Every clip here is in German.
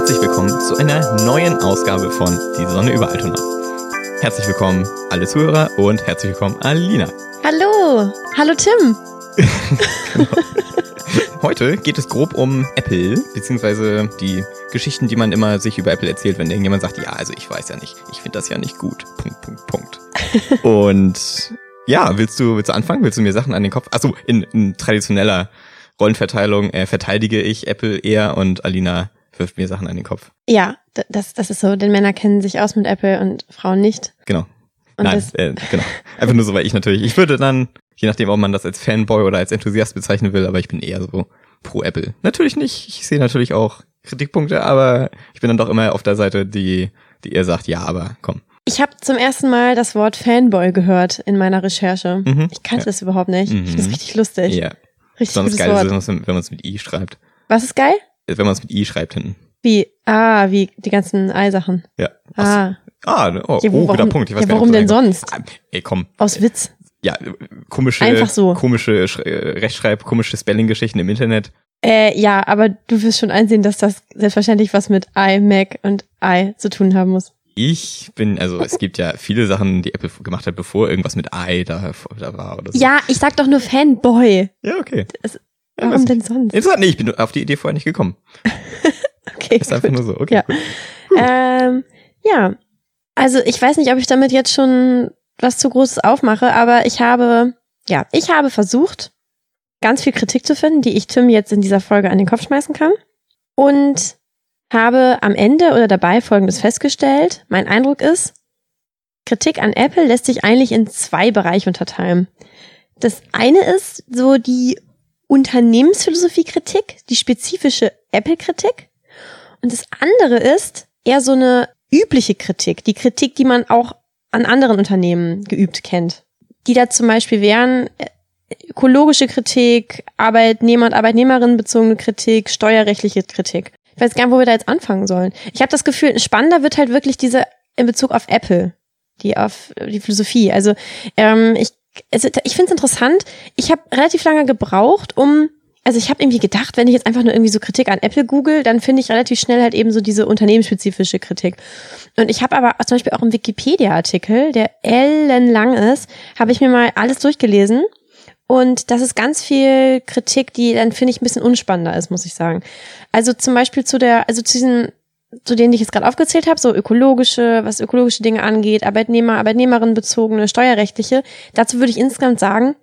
herzlich willkommen zu einer neuen Ausgabe von Die Sonne über Altona. Herzlich willkommen alle Zuhörer und herzlich willkommen Alina. Hallo, hallo Tim. Heute geht es grob um Apple, beziehungsweise die Geschichten, die man immer sich über Apple erzählt, wenn irgendjemand sagt, ja, also ich weiß ja nicht, ich finde das ja nicht gut. Punkt, Punkt, Punkt. und ja, willst du, willst du anfangen? Willst du mir Sachen an den Kopf? Achso, in, in traditioneller Rollenverteilung äh, verteidige ich Apple eher und Alina wirft mir Sachen an den Kopf. Ja, das, das ist so, denn Männer kennen sich aus mit Apple und Frauen nicht. Genau. Und Nein, äh, genau. Einfach nur so, weil ich natürlich, ich würde dann, je nachdem, ob man das als Fanboy oder als Enthusiast bezeichnen will, aber ich bin eher so pro Apple. Natürlich nicht. Ich sehe natürlich auch Kritikpunkte, aber ich bin dann doch immer auf der Seite, die, die eher sagt, ja, aber komm. ich habe zum ersten Mal das Wort Fanboy gehört in meiner Recherche. Mhm. Ich kannte Ja. das überhaupt nicht. Ich finde das Mhm. richtig lustig. Ja. Richtig Besonders geil ist, Wort. man's- wenn man es mit I schreibt. Was ist geil? Wenn man es mit I schreibt hinten. Wie? Ah, wie die ganzen Ei-Sachen. Ja. Ah, ah oh, Ja, wo- oh guter warum- Punkt. Ich weiß ja, nicht, warum ob denn das sonst? Ah, ey, komm. aus Witz. Ja, komische, Einfach so. komische Sch äh, Rechtschreib, komische Spelling-Geschichten im Internet. Äh, ja, aber du wirst schon einsehen, dass das selbstverständlich was mit I, Mac und I zu tun haben muss. Ich bin, also es gibt ja viele Sachen, die Apple gemacht hat, bevor irgendwas mit I da, da war oder so. Ja, ich sag doch nur Fanboy. Ja, okay. Ja, Warum denn sonst? Interessant, nee, ich bin auf die Idee vorher nicht gekommen. Okay, Ist einfach gut. nur so, okay. Ja. Cool. Ähm, ja, also ich weiß nicht, ob ich damit jetzt schon was zu Großes aufmache, aber ich habe, ja, ich habe versucht, ganz viel Kritik zu finden, die ich Tim jetzt in dieser Folge an den Kopf schmeißen kann. Und habe am Ende oder dabei Folgendes festgestellt. Mein Eindruck ist, Kritik an Apple lässt sich eigentlich in zwei Bereiche unterteilen. Das eine ist so die Unternehmensphilosophie-Kritik, die spezifische Apple-Kritik. Und das andere ist eher so eine übliche Kritik, die Kritik, die man auch an anderen Unternehmen geübt kennt. Die da zum Beispiel wären äh, ökologische Kritik, Arbeitnehmer- und Arbeitnehmerinnen bezogene Kritik, steuerrechtliche Kritik. Ich weiß gar nicht, wo wir da jetzt anfangen sollen. Ich habe das Gefühl, spannender wird halt wirklich diese in Bezug auf Apple, die auf die Philosophie. Also ähm, ich, also, ich finde es interessant. Ich habe relativ lange gebraucht, um also ich habe irgendwie gedacht, wenn ich jetzt einfach nur irgendwie so Kritik an Apple google, dann finde ich relativ schnell halt eben so diese unternehmensspezifische Kritik. Und ich habe aber zum Beispiel auch im Wikipedia-Artikel, der ellenlang ist, habe ich mir mal alles durchgelesen. Und das ist ganz viel Kritik, die dann finde ich ein bisschen unspannender ist, muss ich sagen. Also zum Beispiel zu der, also zu diesen, zu denen ich jetzt gerade aufgezählt habe, so ökologische, was ökologische Dinge angeht, Arbeitnehmer, Arbeitnehmerinnen bezogene, steuerrechtliche. Dazu würde ich insgesamt sagen,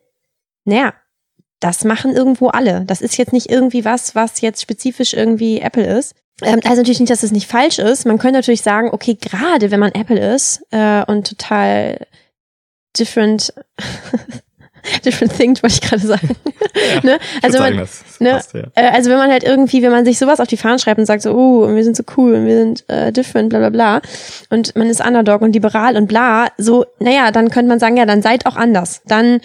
naja, das machen irgendwo alle. Das ist jetzt nicht irgendwie was, was jetzt spezifisch irgendwie Apple ist. Ähm, also natürlich nicht, dass es nicht falsch ist. Man könnte natürlich sagen, okay, gerade wenn man Apple ist äh, und total different, different things, wollte ich gerade sagen. ne? Ich Also sagen, man, das ne, passt, ja. äh, also wenn man halt irgendwie, wenn man sich sowas auf die Fahnen schreibt und sagt so, oh, wir sind so cool und wir sind äh, different, bla bla bla, und man ist Underdog und liberal und bla, so, naja, dann könnte man sagen, ja, dann seid auch anders. Dann,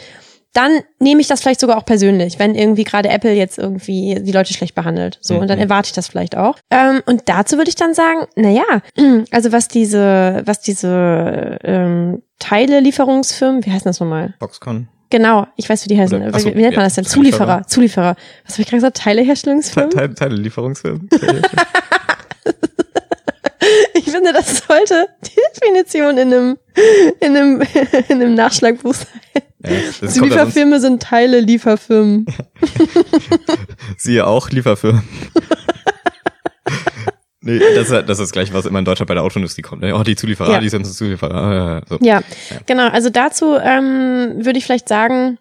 dann nehme ich das vielleicht sogar auch persönlich, wenn irgendwie gerade Apple jetzt irgendwie die Leute schlecht behandelt. So, und dann Mhm. erwarte ich das vielleicht auch. Ähm, und dazu würde ich dann sagen, naja, also was diese, was diese ähm, Teile-Lieferungsfirmen, wie heißen das nochmal? Foxconn. Genau, ich weiß, wie die heißen. Oder- ach so, wie, wie nennt man das denn? Zulieferer. Zulieferer. Zulieferer. Was habe ich gerade gesagt? Te Teileherstellungsfirmen? Teile, Teile Lieferungsfirmen. Ich finde, das sollte die Definition in einem, in einem, in einem Nachschlagbuch sein. ja, Zulieferfirmen sind Teile Lieferfirmen. siehe auch Lieferfirmen. Nee, das ist, das ist das gleiche, was immer in Deutschland bei der Autoindustrie kommt. ne? Oh, die Zulieferer, Ja. die sind Zulieferer. Ah, ja, ja, so. Ja, genau. Also dazu ähm, würde ich vielleicht sagen,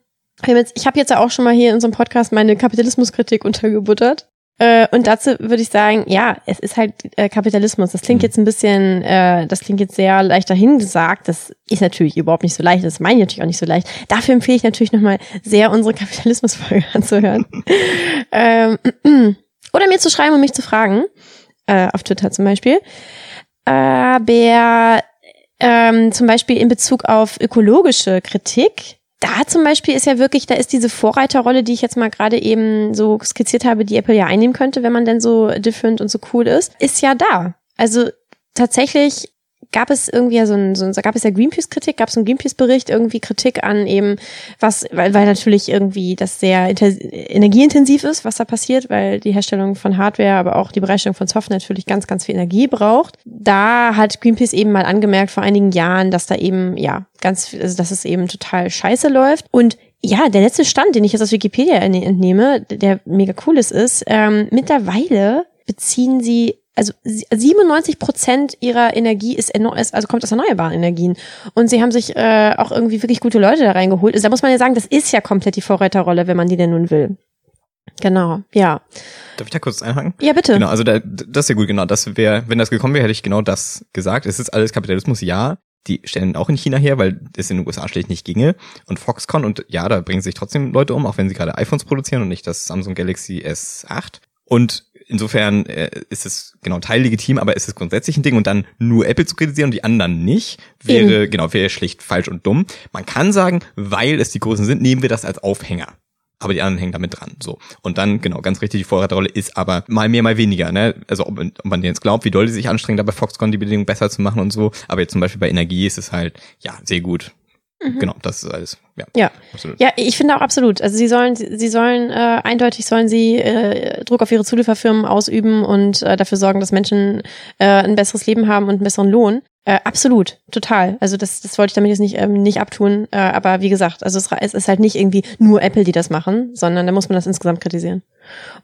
ich habe jetzt ja auch schon mal hier in unserem Podcast meine Kapitalismuskritik untergebuttert. Äh, und dazu würde ich sagen, ja, es ist halt äh, Kapitalismus. Das klingt Mhm. jetzt ein bisschen, äh, das klingt jetzt sehr leicht dahingesagt. Das ist natürlich überhaupt nicht so leicht. Das meine ich natürlich auch nicht so leicht. Dafür empfehle ich natürlich nochmal sehr unsere Kapitalismusfolge anzuhören. ähm, oder mir zu schreiben und mich zu fragen. Äh, auf Twitter zum Beispiel. Aber ähm, zum Beispiel in Bezug auf ökologische Kritik, da zum Beispiel ist ja wirklich, da ist diese Vorreiterrolle, die ich jetzt mal gerade eben so skizziert habe, die Apple ja einnehmen könnte, wenn man denn so different und so cool ist, ist ja da. Also tatsächlich gab es irgendwie ja so ein, so ein gab es ja Greenpeace-Kritik, gab es einen Greenpeace-Bericht, irgendwie Kritik an eben, was, weil, weil natürlich irgendwie das sehr energieintensiv ist, was da passiert, weil die Herstellung von Hardware, aber auch die Bereitstellung von Software natürlich ganz, ganz viel Energie braucht. Da hat Greenpeace eben mal angemerkt vor einigen Jahren, dass da eben, ja, ganz, also dass es eben total scheiße läuft. Und ja, der letzte Stand, den ich jetzt aus Wikipedia entnehme, der mega cool ist, ist, ähm, mittlerweile beziehen sie also 97 Prozent ihrer Energie ist, also kommt aus erneuerbaren Energien. Und sie haben sich äh, auch irgendwie wirklich gute Leute da reingeholt. Also da muss man ja sagen, das ist ja komplett die Vorreiterrolle, wenn man die denn nun will. Genau, ja. Darf ich da kurz einhaken? Ja, bitte. Genau, also da, das ist ja gut, genau. Das wäre, wenn das gekommen wäre, hätte ich genau das gesagt. Es ist alles Kapitalismus, ja. Die stellen auch in China her, weil es in den USA schlecht nicht ginge. Und Foxconn und ja, da bringen sich trotzdem Leute um, auch wenn sie gerade iPhones produzieren und nicht das Samsung Galaxy S8. Und insofern äh, ist es genau teillegitim, aber ist es grundsätzlich ein Ding und dann nur Apple zu kritisieren und die anderen nicht, wäre Eben. genau wäre schlicht falsch und dumm. Man kann sagen, weil es die Großen sind, nehmen wir das als Aufhänger. Aber die anderen hängen damit dran. So. Und dann, genau, ganz richtig, die Vorreiterrolle ist aber mal mehr, mal weniger. Ne? Also ob, ob man jetzt glaubt, wie doll die sich anstrengen, da bei Foxconn die Bedingungen besser zu machen und so. Aber jetzt zum Beispiel bei Energie ist es halt, ja, sehr gut. Mhm. Genau, das ist alles. Ja, ja. Absolut. ja, ich finde auch absolut. Also sie sollen, sie sollen äh, eindeutig sollen sie äh, Druck auf ihre Zulieferfirmen ausüben und äh, dafür sorgen, dass Menschen äh, ein besseres Leben haben und einen besseren Lohn. Äh, absolut, total. Also das, das wollte ich damit jetzt nicht ähm, nicht abtun. Äh, aber wie gesagt, also es, es ist halt nicht irgendwie nur Apple, die das machen, sondern da muss man das insgesamt kritisieren.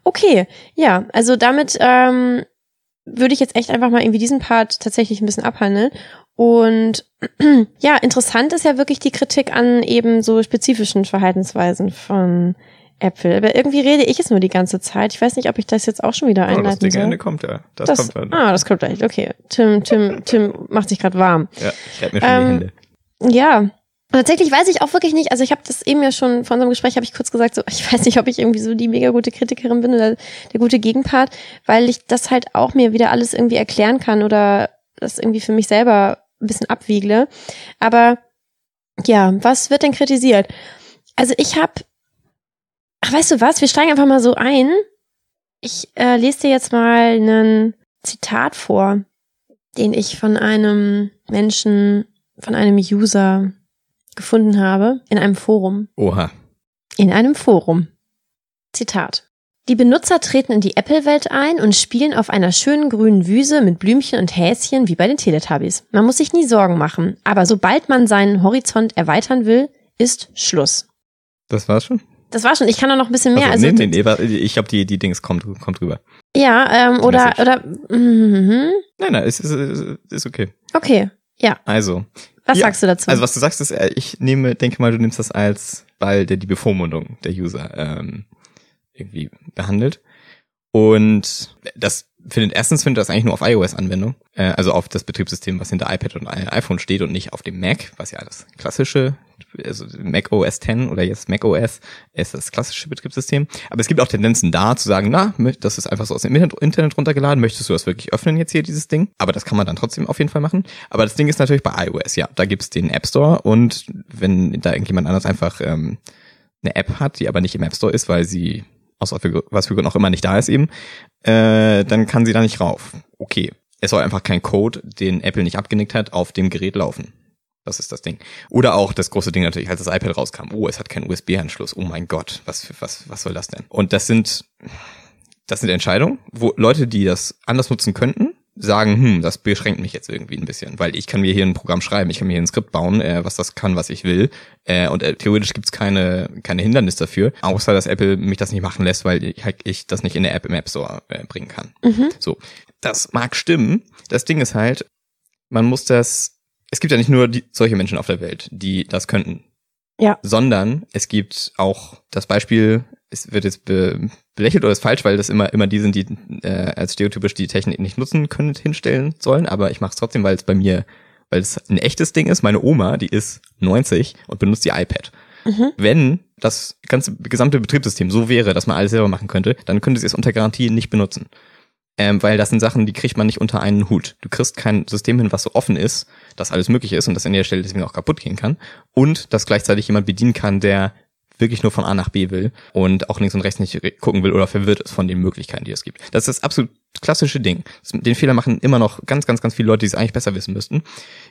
Okay, ja, also damit ähm, würde ich jetzt echt einfach mal irgendwie diesen Part tatsächlich ein bisschen abhandeln und ja, interessant ist ja wirklich die Kritik an eben so spezifischen Verhaltensweisen von Äpfel. Aber irgendwie rede ich es nur die ganze Zeit. Ich weiß nicht, ob ich das jetzt auch schon wieder einleiten oh, das Ding soll. Ende kommt ja. Das, das, kommt dann. Ah, das kommt gleich. Okay. Tim, Tim, Tim macht sich gerade warm. Ja, ich reibe mir schon ähm, die Hände. Ja. Und tatsächlich weiß ich auch wirklich nicht, also ich habe das eben ja schon vor unserem Gespräch, habe ich kurz gesagt, so ich weiß nicht, ob ich irgendwie so die mega gute Kritikerin bin oder der gute Gegenpart, weil ich das halt auch mir wieder alles irgendwie erklären kann oder das irgendwie für mich selber ein bisschen abwiegle. Aber ja, was wird denn kritisiert? Also ich habe, ach weißt du was, wir steigen einfach mal so ein. Ich äh, lese dir jetzt mal einen Zitat vor, den ich von einem Menschen, von einem User gefunden habe in einem Forum. Oha. In einem Forum. Zitat. Die Benutzer treten in die Apple-Welt ein und spielen auf einer schönen grünen Wiese mit Blümchen und Häschen wie bei den Teletubbies. Man muss sich nie Sorgen machen, aber sobald man seinen Horizont erweitern will, ist Schluss. Das war's schon? Das war schon. Ich kann da noch ein bisschen mehr. Also, also nee, nee, nee, ich glaube, die, die Dings kommt, kommt rüber. Ja, ähm, oder, oder, mhm. Nein, nein, ist, ist, ist okay. Okay, ja. Also. Was ja, sagst du dazu? Also, was du sagst, ist, äh, ich nehme, denke mal, du nimmst das als Ball der, die Bevormundung der User. Ähm, irgendwie behandelt. Und das findet erstens findet das eigentlich nur auf iOS Anwendung, äh, also auf das Betriebssystem, was hinter iPad und iPhone steht und nicht auf dem Mac, was ja das klassische, also Mac OS 10 oder jetzt Mac OS ist das klassische Betriebssystem. Aber es gibt auch Tendenzen da zu sagen, na, das ist einfach so aus dem Internet runtergeladen, möchtest du das wirklich öffnen jetzt hier dieses Ding? Aber das kann man dann trotzdem auf jeden Fall machen. Aber das Ding ist natürlich bei iOS, ja, da gibt's den App Store und wenn da irgendjemand anders einfach ähm, eine App hat, die aber nicht im App Store ist, weil sie aus was für Gründen auch immer nicht da ist eben, äh, dann kann sie da nicht rauf. Okay. Es soll einfach kein Code, den Apple nicht abgenickt hat, auf dem Gerät laufen. Das ist das Ding. Oder auch das große Ding natürlich, als das iPad rauskam. Oh, es hat keinen USB-Anschluss. Oh mein Gott, was, was, was soll das denn? Und das sind, das sind Entscheidungen, wo Leute, die das anders nutzen könnten, sagen, hm, das beschränkt mich jetzt irgendwie ein bisschen, weil ich kann mir hier ein Programm schreiben, ich kann mir hier ein Skript bauen, äh, was das kann, was ich will. Äh, und äh, theoretisch gibt's keine, keine Hindernis dafür, außer dass Apple mich das nicht machen lässt, weil ich, halt, ich das nicht in der App im App Store äh, bringen kann. Mhm. So. Das mag stimmen. Das Ding ist halt, man muss das, es gibt ja nicht nur die, solche Menschen auf der Welt, die das könnten. Ja. Sondern es gibt auch das Beispiel es wird jetzt be belächelt oder ist falsch, weil das immer immer die sind, die äh, als stereotypisch die Technik nicht nutzen können, hinstellen sollen. Aber ich mache es trotzdem, weil es bei mir, weil es ein echtes Ding ist. Meine Oma, die ist 90 und benutzt die iPad. Mhm. Wenn das ganze gesamte Betriebssystem so wäre, dass man alles selber machen könnte, dann könnte sie es unter Garantie nicht benutzen. Ähm, weil das sind Sachen, die kriegt man nicht unter einen Hut. Du kriegst kein System hin, was so offen ist, dass alles möglich ist und das an der Stelle deswegen auch kaputt gehen kann. Und dass gleichzeitig jemand bedienen kann, der wirklich nur von A nach B will und auch links und rechts nicht gucken will oder verwirrt ist von den Möglichkeiten, die es gibt. Das ist das absolut klassische Ding. Den Fehler machen immer noch ganz, ganz, ganz viele Leute, die es eigentlich besser wissen müssten.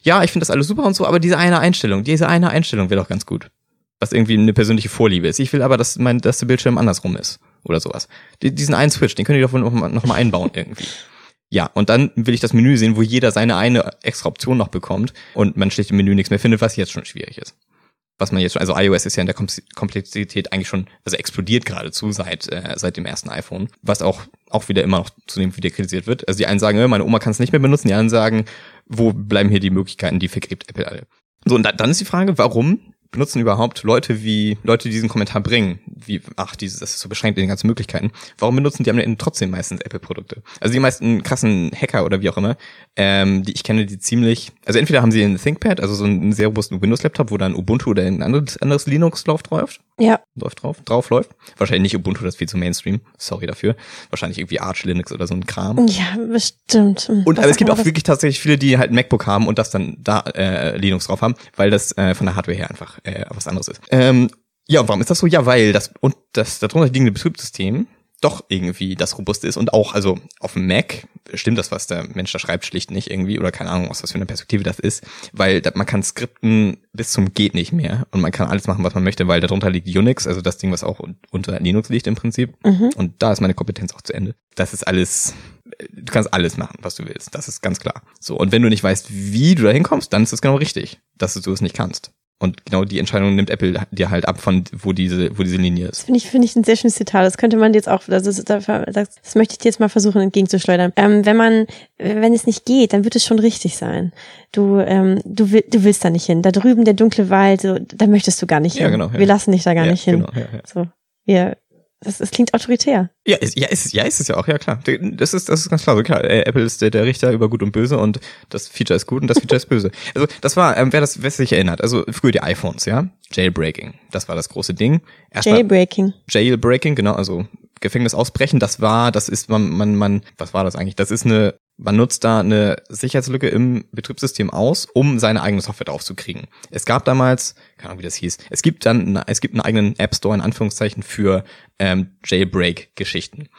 Ja, ich finde das alles super und so, aber diese eine Einstellung, diese eine Einstellung wäre doch ganz gut. Was irgendwie eine persönliche Vorliebe ist. Ich will aber, dass mein, dass der Bildschirm andersrum ist. Oder sowas. diesen einen Switch, den könnt ihr doch noch mal, noch mal einbauen irgendwie. Ja, und dann will ich das Menü sehen, wo jeder seine eine extra Option noch bekommt und man schlicht im Menü nichts mehr findet, was jetzt schon schwierig ist. Was man jetzt schon, also iOS ist ja in der Komplexität eigentlich schon, also explodiert geradezu seit, äh, seit dem ersten iPhone, was auch, auch wieder immer noch zunehmend wieder kritisiert wird. Also die einen sagen, meine Oma kann es nicht mehr benutzen, die anderen sagen, wo bleiben hier die Möglichkeiten, die vergräbt Apple alle. So, und dann ist die Frage, warum benutzen überhaupt Leute wie Leute, die diesen Kommentar bringen, wie ach, dieses das ist so beschränkt in den ganzen Möglichkeiten. Warum benutzen die am Ende trotzdem meistens Apple Produkte? Also die meisten krassen Hacker oder wie auch immer, ähm, die ich kenne, die ziemlich, also entweder haben sie ein ThinkPad, also so einen sehr robusten Windows Laptop, wo dann Ubuntu oder ein anderes, anderes Linux läuft läuft. Ja. Läuft drauf, drauf läuft. Wahrscheinlich nicht Ubuntu, das ist viel zu Mainstream. Sorry dafür. Wahrscheinlich irgendwie Arch Linux oder so ein Kram. Ja, bestimmt. Und aber es gibt auch wirklich tatsächlich viele, die halt ein MacBook haben und das dann da äh, Linux drauf haben, weil das äh, von der Hardware her einfach äh, was anderes ist. Ähm, ja, und warum ist das so? Ja, weil das und das darunter liegende Betriebssystem doch irgendwie das robuste ist und auch, also auf dem Mac stimmt das, was der Mensch da schreibt, schlicht nicht irgendwie oder keine Ahnung, aus was für eine Perspektive das ist, weil man kann skripten bis zum geht nicht mehr und man kann alles machen, was man möchte, weil darunter liegt Unix, also das Ding, was auch unter Linux liegt im Prinzip mhm. und da ist meine Kompetenz auch zu Ende. Das ist alles, du kannst alles machen, was du willst, das ist ganz klar. So, und wenn du nicht weißt, wie du da hinkommst, dann ist es genau richtig, dass du es nicht kannst. Und genau die Entscheidung nimmt Apple dir halt ab, von wo diese, wo diese Linie ist. Das finde ich, finde ich ein sehr schönes Zitat. Das könnte man jetzt auch, also das, das möchte ich dir jetzt mal versuchen entgegenzuschleudern. Ähm, wenn man, wenn es nicht geht, dann wird es schon richtig sein. Du, ähm, du, will, du willst da nicht hin. Da drüben der dunkle Wald, so, da möchtest du gar nicht hin. Ja, genau, ja. Wir lassen dich da gar ja, nicht hin. Genau, ja, ja. So, wir, das, das klingt autoritär. Ja, ist, ja, ist, ja, ist es ja auch, ja klar. Das ist, das ist ganz klar. So klar, äh, Apple ist der, der Richter über Gut und Böse und das Feature ist gut und das Feature ist böse. Also das war, ähm, wer das wer sich erinnert, also früher die iPhones, ja, Jailbreaking, das war das große Ding. Erst Jailbreaking. Jailbreaking, genau, also Gefängnis ausbrechen, das war, das ist man, man, man, was war das eigentlich? Das ist eine man nutzt da eine Sicherheitslücke im Betriebssystem aus, um seine eigene Software draufzukriegen. Es gab damals, keine Ahnung, wie das hieß, es gibt dann, es gibt einen eigenen App Store in Anführungszeichen für ähm, Jailbreak-Geschichten.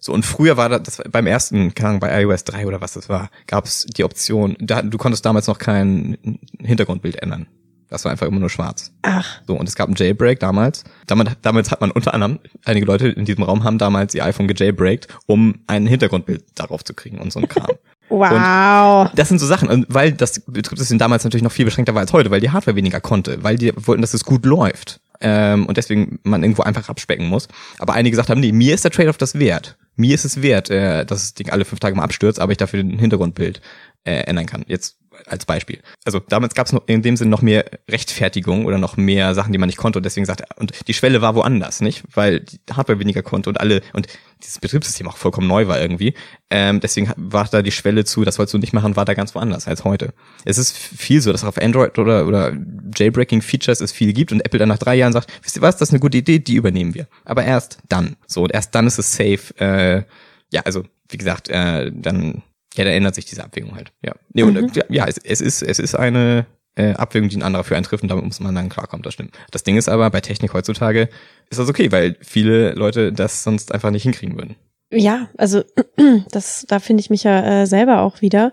So, und früher war das, beim ersten, keine Ahnung, bei iOS 3 oder was das war, gab es die Option, da, du konntest damals noch kein Hintergrundbild ändern. Das war einfach immer nur schwarz. Ach. So, und es gab einen Jailbreak damals. Damals, damals hat man unter anderem, einige Leute in diesem Raum haben damals ihr iPhone gejailbreakt, um ein Hintergrundbild darauf zu kriegen und so ein Kram. wow. Und das sind so Sachen, und weil das Betriebssystem damals natürlich noch viel beschränkter war als heute, weil die Hardware weniger konnte, weil die wollten, dass es gut läuft. Ähm, und deswegen man irgendwo einfach abspecken muss. Aber einige gesagt haben, nee, mir ist der Trade-off das wert. Mir ist es wert, äh, dass das Ding alle fünf Tage mal abstürzt, aber ich dafür den Hintergrundbild äh, ändern kann. Jetzt als Beispiel. Also damals gab es in dem Sinn noch mehr Rechtfertigung oder noch mehr Sachen, die man nicht konnte und deswegen sagte, und die Schwelle war woanders, nicht? Weil die Hardware weniger konnte und alle und dieses Betriebssystem auch vollkommen neu war irgendwie. Ähm, deswegen war da die Schwelle zu, das wolltest du nicht machen, war da ganz woanders als heute. Es ist viel so, dass auf Android oder, oder Jailbreaking-Features es viel gibt und Apple dann nach drei Jahren sagt, wisst ihr was, das ist eine gute Idee, die übernehmen wir. Aber erst dann. So, und erst dann ist es safe. Äh, ja, also, wie gesagt, äh, dann ja, da ändert sich diese Abwägung halt. Ja, nee, mhm. und, ja es, es, ist, es ist eine äh, Abwägung, die ein anderer für einen trifft und damit muss man dann klarkommen, das stimmt. Das Ding ist aber, bei Technik heutzutage ist das okay, weil viele Leute das sonst einfach nicht hinkriegen würden. Ja, also das, da finde ich mich ja äh, selber auch wieder.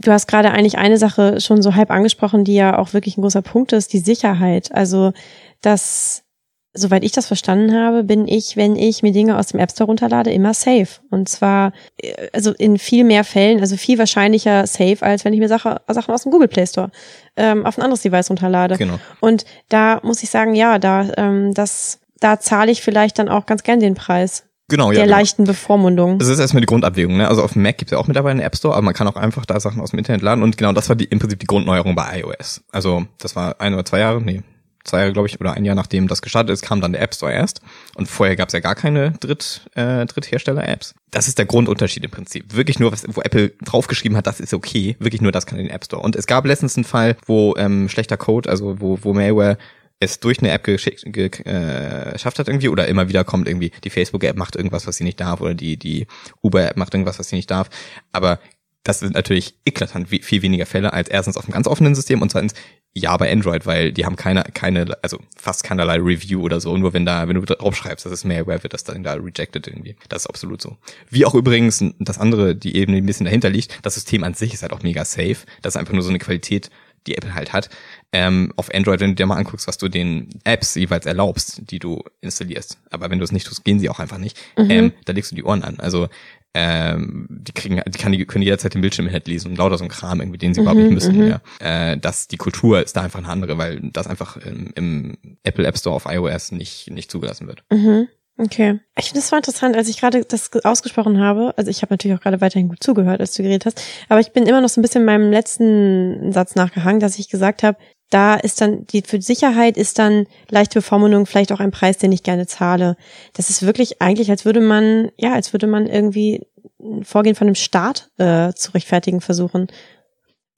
Du hast gerade eigentlich eine Sache schon so halb angesprochen, die ja auch wirklich ein großer Punkt ist, die Sicherheit. Also, dass soweit ich das verstanden habe, bin ich, wenn ich mir Dinge aus dem App Store runterlade, immer safe. Und zwar, äh, also in viel mehr Fällen, also viel wahrscheinlicher safe, als wenn ich mir Sache, Sachen aus dem Google Play Store ähm, auf ein anderes Device runterlade. Genau. Und da muss ich sagen, ja, da, ähm, das, da zahle ich vielleicht dann auch ganz gern den Preis. Genau, ja. Der genau. leichten Bevormundung. Das ist erstmal die Grundabwägung, ne? Also auf dem Mac gibt es ja auch mittlerweile einen App Store, aber man kann auch einfach da Sachen aus dem Internet laden und genau das war die, im Prinzip die Grundneuerung bei iOS. Also das war ein oder zwei Jahre, nee, zwei Jahre, glaube ich, oder ein Jahr nachdem das gestartet ist, kam dann der App Store erst. Und vorher gab es ja gar keine Dritt, äh, Dritthersteller-Apps. Das ist der Grundunterschied im Prinzip. Wirklich nur, was, wo Apple draufgeschrieben hat, das ist okay. Wirklich nur das kann in den App Store. Und es gab letztens einen Fall, wo ähm, schlechter Code, also wo, wo Malware es durch eine App geschickt, ge, äh, geschafft hat irgendwie oder immer wieder kommt irgendwie die Facebook-App macht irgendwas, was sie nicht darf oder die die Uber-App macht irgendwas, was sie nicht darf. Aber das sind natürlich eklatant viel weniger Fälle als erstens auf einem ganz offenen System und zweitens ja bei Android, weil die haben keine, keine, also fast keinerlei Review oder so. Nur wenn da, wenn du draufschreibst, dass es Malware wird, das dann da rejected irgendwie. Das ist absolut so. Wie auch übrigens das andere, die Ebene, die ein bisschen dahinter liegt, das System an sich ist halt auch mega safe. Das ist einfach nur so eine Qualität, die Apple halt hat. Ähm, auf Android, wenn du dir mal anguckst, was du den Apps jeweils erlaubst, die du installierst. Aber wenn du es nicht tust, gehen sie auch einfach nicht. Mhm. Ähm, da legst du die Ohren an. Also ähm, die kriegen, die, kann, die können jederzeit den Bildschirm halt lesen und lauter so ein Kram irgendwie, den sie mhm, überhaupt nicht müssen. Mhm. Ja. Äh, dass die Kultur ist da einfach eine andere, weil das einfach im, im Apple App Store auf iOS nicht nicht zugelassen wird. Mhm. Okay. Ich finde das war interessant, als ich gerade das ausgesprochen habe. Also ich habe natürlich auch gerade weiterhin gut zugehört, als du geredet hast. Aber ich bin immer noch so ein bisschen meinem letzten Satz nachgehangen, dass ich gesagt habe, da ist dann, die für Sicherheit ist dann leichte Bevormundung vielleicht auch ein Preis, den ich gerne zahle. Das ist wirklich eigentlich, als würde man, ja, als würde man irgendwie ein Vorgehen von einem Staat äh, zu rechtfertigen versuchen.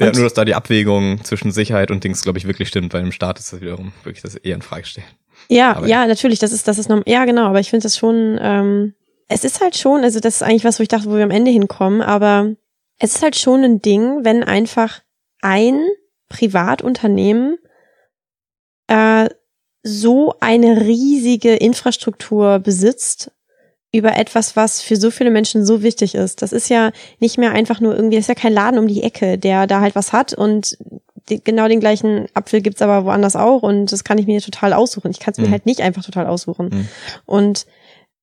Ja, nur, dass da die Abwägung zwischen Sicherheit und Dings, glaube ich, wirklich stimmt, weil im Staat ist das wiederum wirklich das eher in Frage stellen. Ja, aber ja, natürlich, das ist, das ist noch, ja, genau, aber ich finde das schon, ähm, es ist halt schon, also das ist eigentlich was, wo ich dachte, wo wir am Ende hinkommen, aber es ist halt schon ein Ding, wenn einfach ein Privatunternehmen äh, so eine riesige Infrastruktur besitzt über etwas, was für so viele Menschen so wichtig ist. Das ist ja nicht mehr einfach nur irgendwie, das ist ja kein Laden um die Ecke, der da halt was hat und die, genau den gleichen Apfel gibt's aber woanders auch und das kann ich mir total aussuchen. Ich kann es mir mhm. halt nicht einfach total aussuchen. Mhm. Und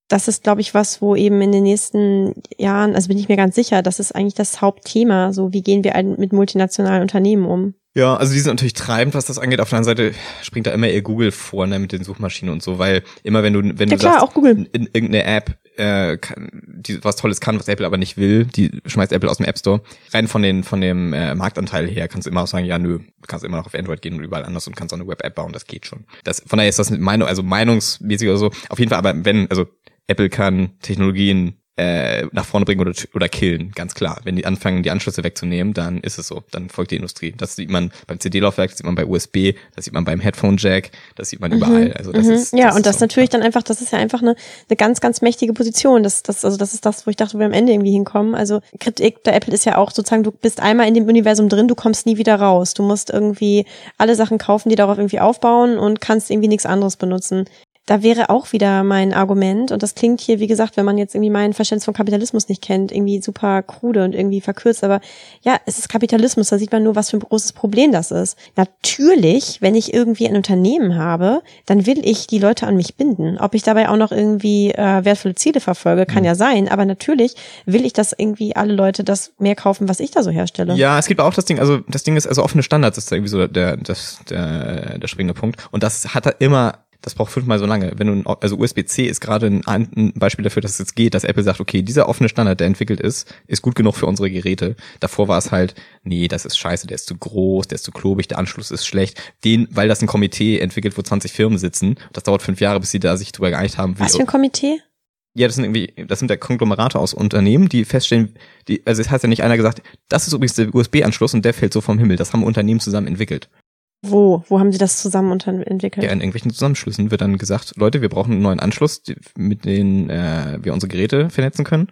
das ist, glaube ich, was, wo eben in den nächsten Jahren, also bin ich mir ganz sicher, das ist eigentlich das Hauptthema. So, wie gehen wir mit multinationalen Unternehmen um? Ja, also die sind natürlich treibend, was das angeht. Auf der anderen Seite springt da immer eher Google vor, ne, mit den Suchmaschinen und so, weil immer wenn du, wenn ja, du klar, sagst, auch Google. In, in irgendeine App, äh, kann, die was Tolles kann, was Apple aber nicht will, die schmeißt Apple aus dem App Store. Rein von den, von dem äh, Marktanteil her kannst du immer auch sagen, ja, nö, kannst immer noch auf Android gehen und überall anders und kannst auch eine Web-App bauen, das geht schon. Das, von daher ist das eine Meinung, also meinungsmäßig oder so. Auf jeden Fall, aber wenn, also Apple kann Technologien äh, nach vorne bringen oder, oder killen, ganz klar. Wenn die anfangen, die Anschlüsse wegzunehmen, dann ist es so. Dann folgt die Industrie. Das sieht man beim CD-Laufwerk, das sieht man bei USB, das sieht man beim Headphone-Jack, das sieht man mhm, überall. Also das mhm. ist, ja, das und das so. natürlich dann einfach, das ist ja einfach eine, eine ganz, ganz mächtige Position. Das, das, also das ist das, wo ich dachte, wir am Ende irgendwie hinkommen. Also Kritik der Apple ist ja auch sozusagen, du bist einmal in dem Universum drin, du kommst nie wieder raus. Du musst irgendwie alle Sachen kaufen, die darauf irgendwie aufbauen und kannst irgendwie nichts anderes benutzen da wäre auch wieder mein Argument, und das klingt hier, wie gesagt, wenn man jetzt irgendwie mein Verständnis von Kapitalismus nicht kennt, irgendwie super krude und irgendwie verkürzt, aber ja, es ist Kapitalismus, da sieht man nur, was für ein großes Problem das ist. Natürlich, wenn ich irgendwie ein Unternehmen habe, dann will ich die Leute an mich binden. Ob ich dabei auch noch irgendwie äh, wertvolle Ziele verfolge, kann mhm. ja sein, aber natürlich will ich, dass irgendwie alle Leute das mehr kaufen, was ich da so herstelle. Ja, es gibt auch das Ding, also das Ding ist, also offene Standards ist irgendwie so der, das, der, der springende Punkt. Und das hat er immer das braucht fünfmal so lange. Wenn du, also USB-C ist gerade ein, ein, Beispiel dafür, dass es jetzt geht, dass Apple sagt, okay, dieser offene Standard, der entwickelt ist, ist gut genug für unsere Geräte. Davor war es halt, nee, das ist scheiße, der ist zu groß, der ist zu klobig, der Anschluss ist schlecht. Den, weil das ein Komitee entwickelt, wo 20 Firmen sitzen, das dauert fünf Jahre, bis sie da sich drüber geeinigt haben. Was für ein Komitee? Ja, das sind irgendwie, das sind der Konglomerate aus Unternehmen, die feststellen, die, also es hat ja nicht einer gesagt, das ist übrigens der USB-Anschluss und der fällt so vom Himmel. Das haben Unternehmen zusammen entwickelt. Wo? Wo haben Sie das zusammen entwickelt? Ja, in irgendwelchen Zusammenschlüssen wird dann gesagt, Leute, wir brauchen einen neuen Anschluss, mit dem äh, wir unsere Geräte vernetzen können.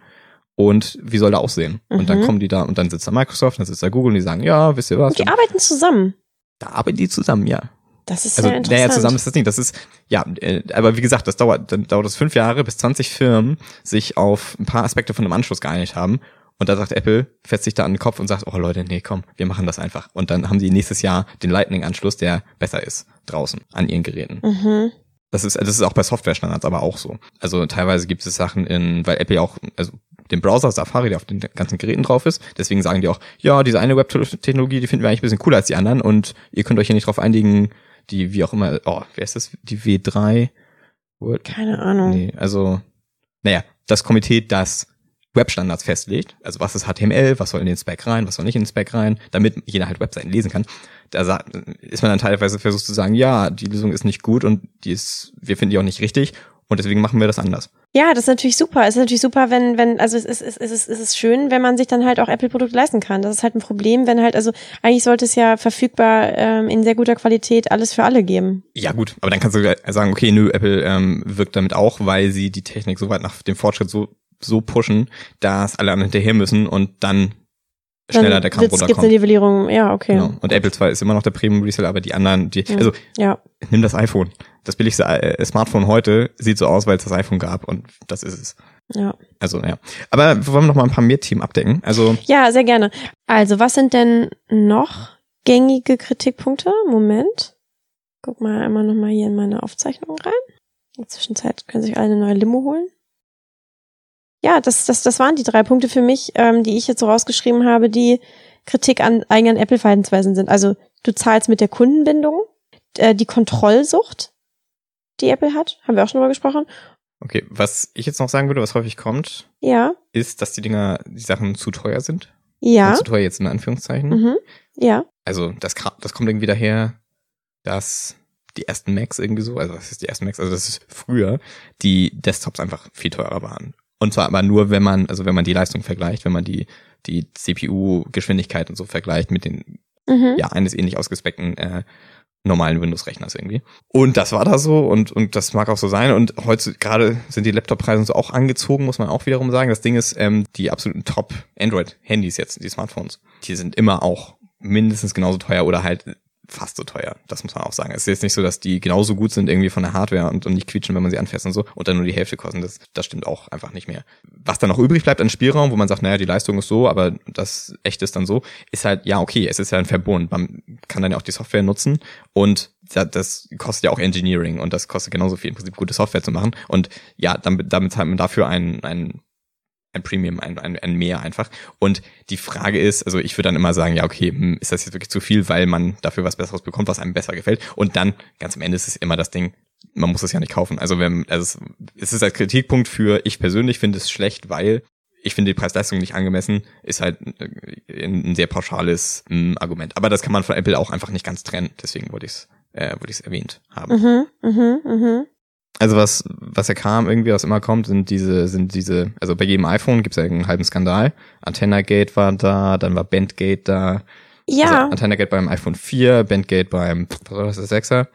Und wie soll der aussehen? Mhm. Und dann mhm. kommen die da und dann sitzt da Microsoft, dann sitzt da Google und die sagen, ja, wisst ihr was? Und die arbeiten zusammen. Da arbeiten die zusammen, ja. Das ist also, sehr interessant. Naja, zusammen ist das nicht. Das ist, ja, äh, aber wie gesagt, das dauert, dann dauert es fünf Jahre, bis 20 Firmen sich auf ein paar Aspekte von einem Anschluss geeinigt haben. Und da sagt Apple, fährt sich da an den Kopf und sagt, oh Leute, nee, komm, wir machen das einfach. Und dann haben die nächstes Jahr den Lightning-Anschluss, der besser ist, draußen an ihren Geräten. Mhm. Das ist, das ist auch bei Software-Standards aber auch so. Also teilweise gibt es Sachen in, weil Apple auch, also den Browser Safari, der auf den ganzen Geräten drauf ist. Deswegen sagen die auch, ja, diese eine Web-Technologie, die finden wir eigentlich ein bisschen cooler als die anderen und ihr könnt euch hier nicht drauf einigen, die, wie auch immer, oh, wer ist das? Die W3? Keine Ahnung. Nee, also, naja, das Komitee, das Webstandards festlegt, also was ist HTML, was soll in den Spec rein, was soll nicht in den Spec rein, damit jeder halt Webseiten lesen kann. Da ist man dann teilweise versucht zu sagen, ja, die Lösung ist nicht gut und die ist, wir finden die auch nicht richtig und deswegen machen wir das anders. Ja, das ist natürlich super. Es ist natürlich super, wenn, wenn, also es ist, es ist, es ist schön, wenn man sich dann halt auch Apple-Produkte leisten kann. Das ist halt ein Problem, wenn halt, also eigentlich sollte es ja verfügbar ähm, in sehr guter Qualität alles für alle geben. Ja, gut, aber dann kannst du sagen, okay, nö, Apple ähm, wirkt damit auch, weil sie die Technik so weit nach dem Fortschritt so so pushen, dass alle anderen hinterher müssen und dann schneller der Kram Jetzt gibt's eine runterkommt. Nivellierung, ja, okay. Genau. Und Apple zwar ist immer noch der Premium Reseller, aber die anderen, die, also Ja. nimm das iPhone. Das billigste äh, Smartphone heute sieht so aus, weil es das iPhone gab und das ist es. Ja. Also, ja. Aber wir wollen noch mal ein paar mehr Themen abdecken. Also, Ja, sehr gerne. Also, was sind denn noch gängige Kritikpunkte? Moment. Guck mal einmal nochmal hier in meine Aufzeichnung rein. In der Zwischenzeit können sich alle eine neue Limo holen. Ja, das, das, das waren die drei Punkte für mich, ähm, die ich jetzt so rausgeschrieben habe, die Kritik an eigenen Apple-Verhaltensweisen sind. Also, du zahlst mit der Kundenbindung, äh, die Kontrollsucht, die Apple hat, haben wir auch schon drüber gesprochen. okay, was ich jetzt noch sagen würde, was häufig kommt, Ja, ist, dass die Dinger, die Sachen zu teuer sind. ja, Und zu teuer jetzt in Anführungszeichen. mhm, ja, Also, das, das kommt irgendwie daher, dass die ersten Macs irgendwie so, also was ist die ersten Macs? Also, das ist früher, die Desktops einfach viel teurer waren. Und zwar aber nur, wenn man, also wenn man die Leistung vergleicht, wenn man die, die CPU-Geschwindigkeit und so vergleicht mit den mhm, ja, eines ähnlich ausgespeckten äh, normalen Windows-Rechners irgendwie. Und das war da so und, und das mag auch so sein. Und heute gerade sind die Laptop-Preise so auch angezogen, muss man auch wiederum sagen. Das Ding ist, ähm, die absoluten Top-Android-Handys jetzt, die Smartphones, die sind immer auch mindestens genauso teuer oder halt fast so teuer. Das muss man auch sagen. Es ist jetzt nicht so, dass die genauso gut sind irgendwie von der Hardware und, und nicht quietschen, wenn man sie anfasst und so und dann nur die Hälfte kosten. Das, das stimmt auch einfach nicht mehr. Was dann noch übrig bleibt an Spielraum, wo man sagt, naja, die Leistung ist so, aber das echt ist dann so, ist halt, ja, okay, es ist ja ein Verbund. Man kann dann ja auch die Software nutzen und da- das kostet ja auch Engineering und das kostet genauso viel im Prinzip gute Software zu machen. Und ja, damit, damit zahlt man dafür ein, ein ein Premium, ein, ein, ein Mehr einfach. Und die Frage ist, also ich würde dann immer sagen, ja, okay, hm, ist das jetzt wirklich zu viel, weil man dafür was Besseres bekommt, was einem besser gefällt. Und dann, ganz am Ende ist es immer das Ding, man muss es ja nicht kaufen. Also wenn, also es, ist als Kritikpunkt für, ich persönlich finde es schlecht, weil ich finde die Preis-Leistung nicht angemessen, ist halt äh, ein sehr pauschales mm, Argument. Aber das kann man von Apple auch einfach nicht ganz trennen. Deswegen wollte ich es äh, wollte ich es erwähnt haben. mhm, mhm, mhm. Also was, was ja kam, irgendwie, was immer kommt, sind diese, sind diese, also bei jedem iPhone gibt's ja einen halben Skandal. Antenna-Gate war da, dann war Bandgate da. Ja, Also Antenna-Gate beim iPhone 4, Bandgate beim, was war das, das 6er.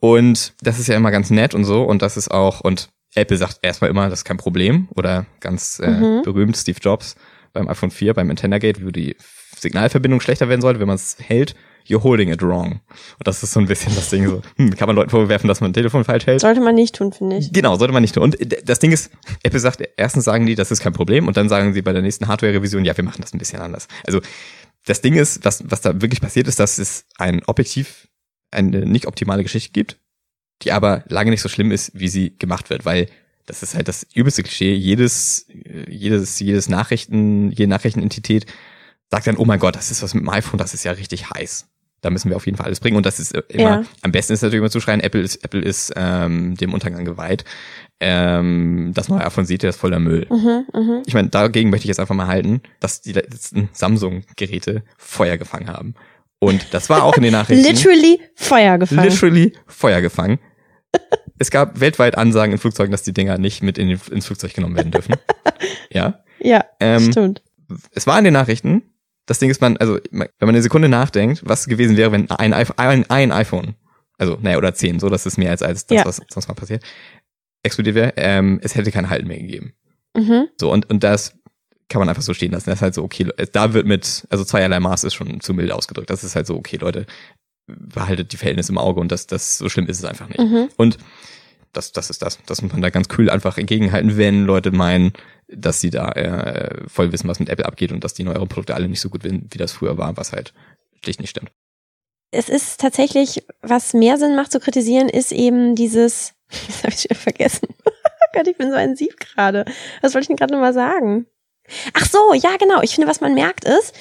Und das ist ja immer ganz nett und so. Und das ist auch, und Apple sagt erstmal immer, das ist kein Problem. Oder ganz äh, Mhm. berühmt Steve Jobs beim iPhone 4, beim Antenna-Gate, wo die Signalverbindung schlechter werden sollte, wenn man es hält. You're holding it wrong. Und das ist so ein bisschen das Ding so, hm, kann man Leuten vorwerfen, dass man ein Telefon falsch hält? sollte man nicht tun, finde ich. Genau, sollte man nicht tun. Und das Ding ist, Apple sagt, erstens sagen die, das ist kein Problem und dann sagen sie bei der nächsten Hardware-Revision, ja, wir machen das ein bisschen anders. Also das Ding ist, was, was da wirklich passiert ist, dass es ein objektiv eine nicht optimale Geschichte gibt, die aber lange nicht so schlimm ist, wie sie gemacht wird, weil das ist halt das übelste Klischee. Jedes, äh, jedes, jedes Nachrichten, jede Nachrichtenentität sagt dann, oh mein Gott, das ist was mit dem iPhone, das ist ja richtig heiß. Da müssen wir auf jeden Fall alles bringen. Und das ist äh, immer, Ja. am besten ist natürlich immer zu schreien, Apple ist, Apple ist ähm, dem Untergang geweiht. Ähm, das neue iPhone ihr, das ist voller Müll. Mhm, mhm. Ich meine, dagegen möchte ich jetzt einfach mal halten, dass die letzten Samsung-Geräte Feuer gefangen haben. Und das war auch in den Nachrichten. Literally Feuer gefangen. Literally Feuer gefangen. es gab weltweit Ansagen in Flugzeugen, dass die Dinger nicht mit in den, ins Flugzeug genommen werden dürfen. ja. ja, Ähm, stimmt. es war in den Nachrichten. Das Ding ist, man, also, wenn man eine Sekunde nachdenkt, was gewesen wäre, wenn ein, iPhone- ein, ein iPhone, also, naja, oder zehn, so, das ist mehr als, als das, Ja. was sonst mal passiert, explodiert wäre, ähm, es hätte keinen Halt mehr gegeben. Mhm. So, und, und das kann man einfach so stehen lassen. Das ist halt so, okay, da wird mit, also zweierlei Maß ist schon zu mild ausgedrückt. Das ist halt so, okay, Leute, behaltet die Verhältnisse im Auge und das, das, so schlimm ist es einfach nicht. Mhm. Und das, das ist das. Das muss man da ganz kühl einfach entgegenhalten, wenn Leute meinen, dass sie da äh, voll wissen, was mit Apple abgeht und dass die neueren Produkte alle nicht so gut sind, wie das früher war, was halt schlicht nicht stimmt. Es ist tatsächlich, was mehr Sinn macht zu kritisieren, ist eben dieses, das habe ich schon vergessen. Gott, ich bin so ein Sieb gerade. Was wollte ich denn gerade nochmal sagen? Ach so, ja, genau. Ich finde, was man merkt ist,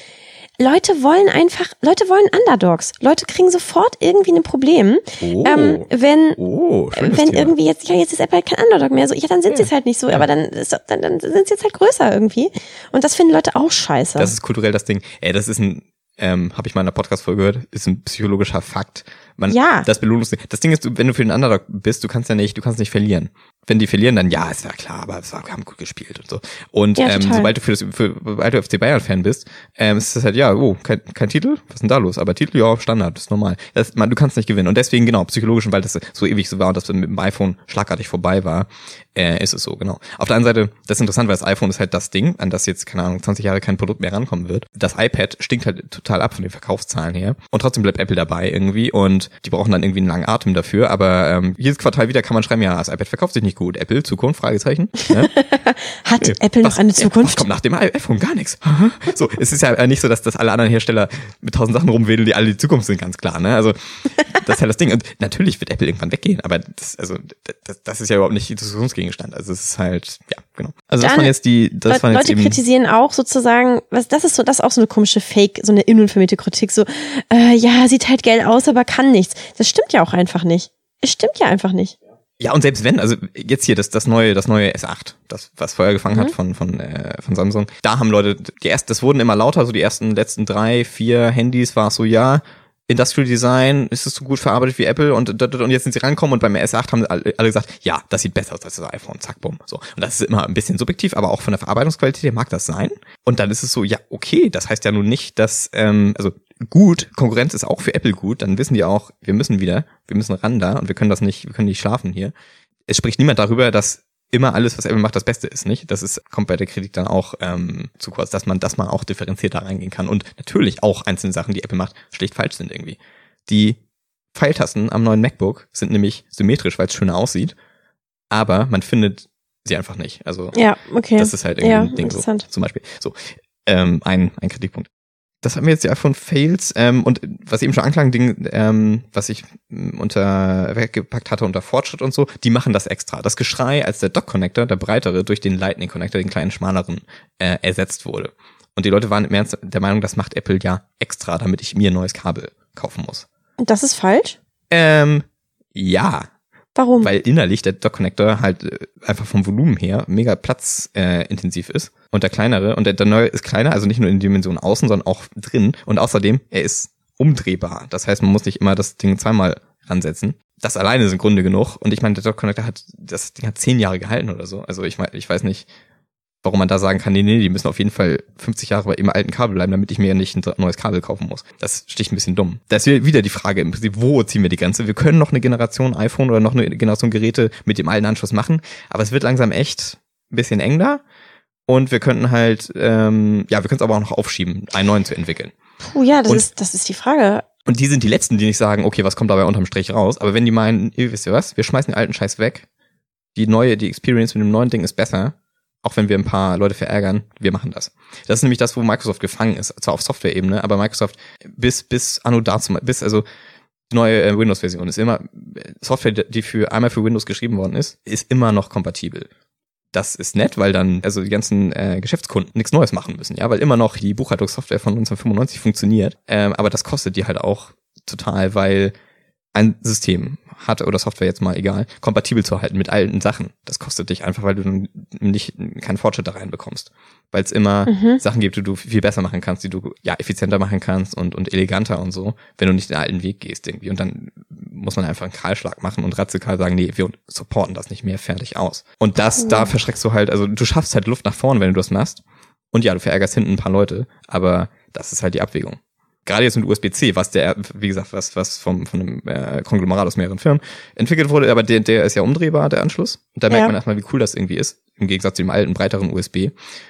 Leute wollen einfach, Leute wollen Underdogs. Leute kriegen sofort irgendwie ein Problem, Oh, ähm, wenn oh, wenn Thema. irgendwie jetzt, ja, jetzt ist Apple kein Underdog mehr, so, ja, dann sind Ja. sie es halt nicht so, aber dann, ist, dann, dann sind sie jetzt halt größer irgendwie. Und das finden Leute auch scheiße. Das ist kulturell das Ding. Ey, das ist ein, ähm, habe ich mal in einer Podcast-Folge gehört, ist ein psychologischer Fakt. Man, Ja. Das Belohnungsding. Das Ding ist, du, wenn du für den Underdog bist, du kannst ja nicht, du kannst nicht verlieren. Wenn die verlieren, dann ja, es war klar, aber es war, wir haben gut gespielt und so. Und Ja, ähm, sobald du für das, für, sobald du FC Bayern-Fan bist, ähm, ist es halt, ja, oh, kein, kein Titel? Was ist denn da los? Aber Titel, ja, Standard, ist normal. Das, man, du kannst nicht gewinnen. Und deswegen, genau, psychologisch, weil das so ewig so war und das mit dem iPhone schlagartig vorbei war, Äh, ist es so, genau. Auf der anderen Seite, das ist interessant, weil das iPhone ist halt das Ding, an das jetzt, keine Ahnung, 20 Jahre kein Produkt mehr rankommen wird. Das iPad stinkt halt total ab von den Verkaufszahlen her. Und trotzdem bleibt Apple dabei irgendwie und die brauchen dann irgendwie einen langen Atem dafür. Aber ähm, jedes Quartal wieder kann man schreiben, ja, das iPad verkauft sich nicht gut. Apple, Zukunft, Fragezeichen. Ne? Hat okay. Apple noch eine Zukunft? Was kommt nach dem iPhone? Gar nichts. so, es ist ja nicht so, dass, dass alle anderen Hersteller mit tausend Sachen rumwedeln, die alle die Zukunft sind, ganz klar. Ne? Also das ist ja das Ding. Und natürlich wird Apple irgendwann weggehen, aber das, also, das, das ist ja überhaupt nicht Diskussionsgegenstand. Also es ist halt, ja, genau. Also Dann, das waren jetzt die, das waren Leute jetzt eben, kritisieren auch sozusagen, was das ist so, das ist auch so eine komische Fake, so eine unvermielte Kritik, so, äh, ja, sieht halt geil aus, aber kann nichts. Das stimmt ja auch einfach nicht. Es stimmt ja einfach nicht. Ja, und selbst wenn, also jetzt hier das, das neue, das neue S8, das, was Feuer gefangen Mhm. hat von, von, äh, von Samsung, da haben Leute, die erst, das wurden immer lauter, so die ersten letzten drei, vier Handys war es so, ja, Industrial Design, ist es so gut verarbeitet wie Apple und, und jetzt sind sie rankommen und beim S8 haben alle, gesagt, ja, das sieht besser aus als das iPhone, zack, bumm. So. Und das ist immer ein bisschen subjektiv, aber auch von der Verarbeitungsqualität mag das sein. Und dann ist es so, ja, okay, das heißt ja nun nicht, dass, ähm, also gut, Konkurrenz ist auch für Apple gut, dann wissen die auch, wir müssen wieder, wir müssen ran da und wir können das nicht, wir können nicht schlafen hier. Es spricht niemand darüber, dass immer alles, was Apple macht, das Beste ist, nicht? Das ist, kommt bei der Kritik dann auch ähm, zu kurz, dass man, dass man auch differenziert da reingehen kann und natürlich auch einzelne Sachen, die Apple macht, schlicht falsch sind irgendwie. Die Pfeiltasten am neuen MacBook sind nämlich symmetrisch, weil es schöner aussieht, aber man findet sie einfach nicht. Also Ja, okay. das ist halt irgendwie ja, ein Ding so, interessant. zum Beispiel. So, ähm, ein, ein Kritikpunkt. Das haben wir jetzt die iPhone Fails ähm, und was eben schon anklang, Ding, ähm, was ich ähm, unter weggepackt hatte unter Fortschritt und so, die machen das extra. Das Geschrei, als der Dock Connector, der breitere, durch den Lightning Connector, den kleinen schmaleren, äh, ersetzt wurde. Und die Leute waren im Ernst der Meinung, das macht Apple ja extra, damit ich mir ein neues Kabel kaufen muss. Und das ist falsch? Ähm, ja, Warum? weil innerlich der Dock Connector halt äh, einfach vom Volumen her mega platzintensiv äh, ist und der kleinere und der, der neue ist kleiner, also nicht nur in Dimension außen, sondern auch drin und außerdem er ist umdrehbar. Das heißt, man muss nicht immer das Ding zweimal ransetzen. Das alleine ist im Grunde genug und ich meine, der Dock Connector hat das Ding hat zehn Jahre gehalten oder so. Also ich meine, ich weiß nicht, warum man da sagen kann, nee, nee, die müssen auf jeden Fall 50 Jahre bei ihrem alten Kabel bleiben, damit ich mir nicht ein neues Kabel kaufen muss. Das sticht ein bisschen dumm. Da ist wieder die Frage im Prinzip, wo ziehen wir die Grenze? Wir können noch eine Generation iPhone oder noch eine Generation Geräte mit dem alten Anschluss machen, aber es wird langsam echt ein bisschen eng da. Und wir könnten halt, ähm, ja, wir können es aber auch noch aufschieben, einen neuen zu entwickeln. Puh, ja, das Und- ist, das ist die Frage. Und die sind die Letzten, die nicht sagen, okay, was kommt dabei unterm Strich raus? Aber wenn die meinen, ihr wisst ihr was, wir schmeißen den alten Scheiß weg, die neue, die Experience mit dem neuen Ding ist besser, auch wenn wir ein paar Leute verärgern, wir machen das. Das ist nämlich das, wo Microsoft gefangen ist, zwar auf Software-Ebene, aber Microsoft bis, bis anno dazu, bis, also neue äh, Windows-Version ist immer, Software, die für einmal für Windows geschrieben worden ist, ist immer noch kompatibel. Das ist nett, weil dann also die ganzen äh, Geschäftskunden nichts Neues machen müssen, ja, weil immer noch die Buchhaltungssoftware von 1995 funktioniert. Ähm, aber das kostet die halt auch total, weil ein System hat oder Software jetzt mal egal, kompatibel zu halten mit alten Sachen. Das kostet dich einfach, weil du nicht keinen Fortschritt da reinbekommst. Weil es immer Mhm. Sachen gibt, die du viel besser machen kannst, die du ja effizienter machen kannst und, und eleganter und so, wenn du nicht den alten Weg gehst irgendwie. Und dann muss man einfach einen Kahlschlag machen und radikal sagen, nee, wir supporten das nicht mehr, fertig aus. Und das, da verschreckst du halt, also du schaffst halt Luft nach vorn, wenn du das machst. Und ja, du verärgerst hinten ein paar Leute, aber das ist halt die Abwägung. Gerade jetzt mit USB-C, was der, wie gesagt, was, was vom, von einem äh, Konglomerat aus mehreren Firmen entwickelt wurde, aber der, der ist ja umdrehbar, der Anschluss. Und da merkt Ja. man erstmal, wie cool das irgendwie ist, im Gegensatz zu dem alten, breiteren USB,